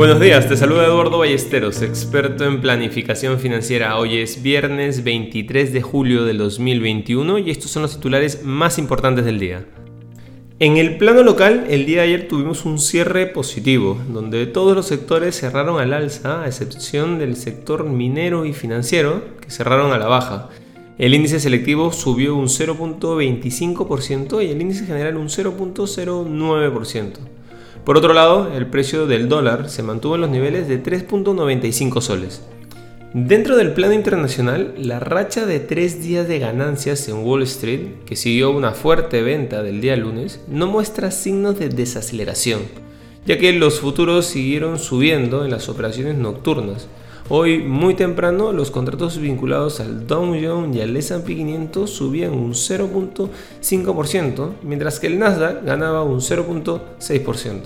Buenos días, te saluda Eduardo Ballesteros, experto en planificación financiera. Hoy es viernes 23 de julio del 2021 y estos son los titulares más importantes del día. En el plano local, el día de ayer tuvimos un cierre positivo, donde todos los sectores cerraron al alza, a excepción del sector minero y financiero, que cerraron a la baja. El índice selectivo subió un 0.25% y el índice general un 0.09%. Por otro lado, el precio del dólar se mantuvo en los niveles de 3.95 soles. Dentro del plano internacional, la racha de tres días de ganancias en Wall Street, que siguió una fuerte venta del día lunes, no muestra signos de desaceleración, ya que los futuros siguieron subiendo en las operaciones nocturnas, Hoy, muy temprano, los contratos vinculados al Dow Jones y al S&P 500 subían un 0.5%, mientras que el Nasdaq ganaba un 0.6%.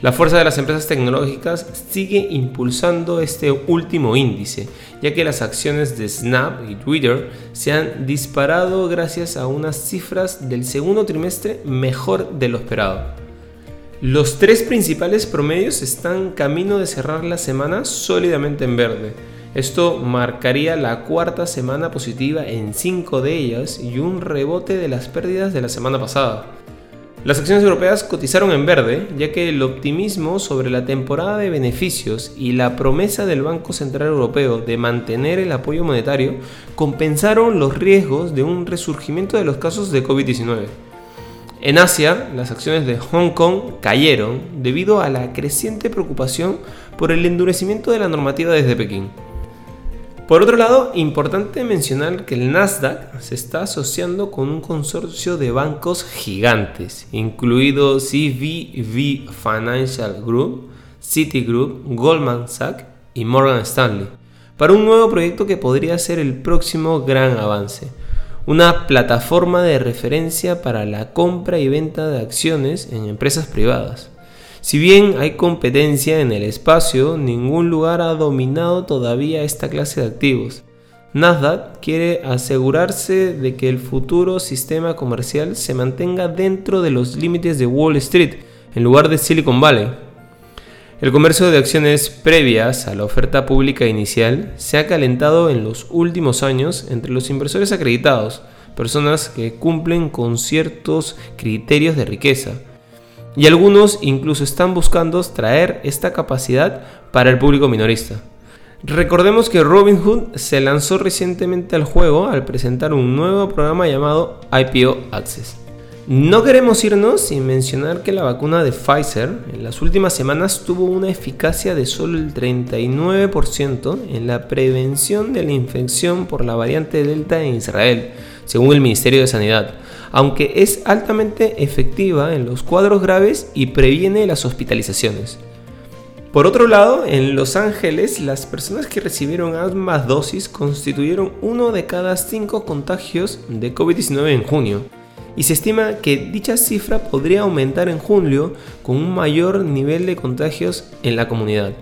La fuerza de las empresas tecnológicas sigue impulsando este último índice, ya que las acciones de Snap y Twitter se han disparado gracias a unas cifras del segundo trimestre mejor de lo esperado. Los tres principales promedios están camino de cerrar la semana sólidamente en verde. Esto marcaría la cuarta semana positiva en cinco de ellas y un rebote de las pérdidas de la semana pasada. Las acciones europeas cotizaron en verde, ya que el optimismo sobre la temporada de beneficios y la promesa del Banco Central Europeo de mantener el apoyo monetario compensaron los riesgos de un resurgimiento de los casos de COVID-19. En Asia, las acciones de Hong Kong cayeron debido a la creciente preocupación por el endurecimiento de la normativa desde Pekín. Por otro lado, importante mencionar que el Nasdaq se está asociando con un consorcio de bancos gigantes, incluido CVV Financial Group, Citigroup, Goldman Sachs y Morgan Stanley, para un nuevo proyecto que podría ser el próximo gran avance una plataforma de referencia para la compra y venta de acciones en empresas privadas. Si bien hay competencia en el espacio, ningún lugar ha dominado todavía esta clase de activos. Nasdaq quiere asegurarse de que el futuro sistema comercial se mantenga dentro de los límites de Wall Street, en lugar de Silicon Valley, el comercio de acciones previas a la oferta pública inicial se ha calentado en los últimos años entre los inversores acreditados, personas que cumplen con ciertos criterios de riqueza. Y algunos incluso están buscando traer esta capacidad para el público minorista. Recordemos que Robinhood se lanzó recientemente al juego al presentar un nuevo programa llamado IPO Access. No queremos irnos sin mencionar que la vacuna de Pfizer en las últimas semanas tuvo una eficacia de solo el 39% en la prevención de la infección por la variante Delta en Israel, según el Ministerio de Sanidad, aunque es altamente efectiva en los cuadros graves y previene las hospitalizaciones. Por otro lado, en Los Ángeles, las personas que recibieron ambas dosis constituyeron uno de cada cinco contagios de COVID-19 en junio y se estima que dicha cifra podría aumentar en julio con un mayor nivel de contagios en la comunidad.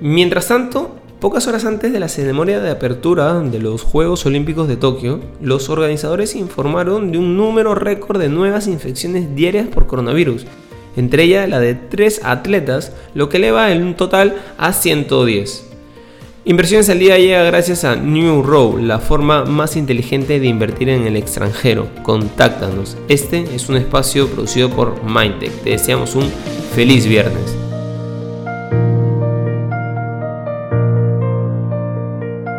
Mientras tanto, pocas horas antes de la ceremonia de apertura de los Juegos Olímpicos de Tokio, los organizadores informaron de un número récord de nuevas infecciones diarias por coronavirus, entre ellas la de tres atletas, lo que eleva un total a 110. Inversiones al día llega gracias a New Row, la forma más inteligente de invertir en el extranjero. Contáctanos. Este es un espacio producido por Mindtech. Te deseamos un feliz viernes.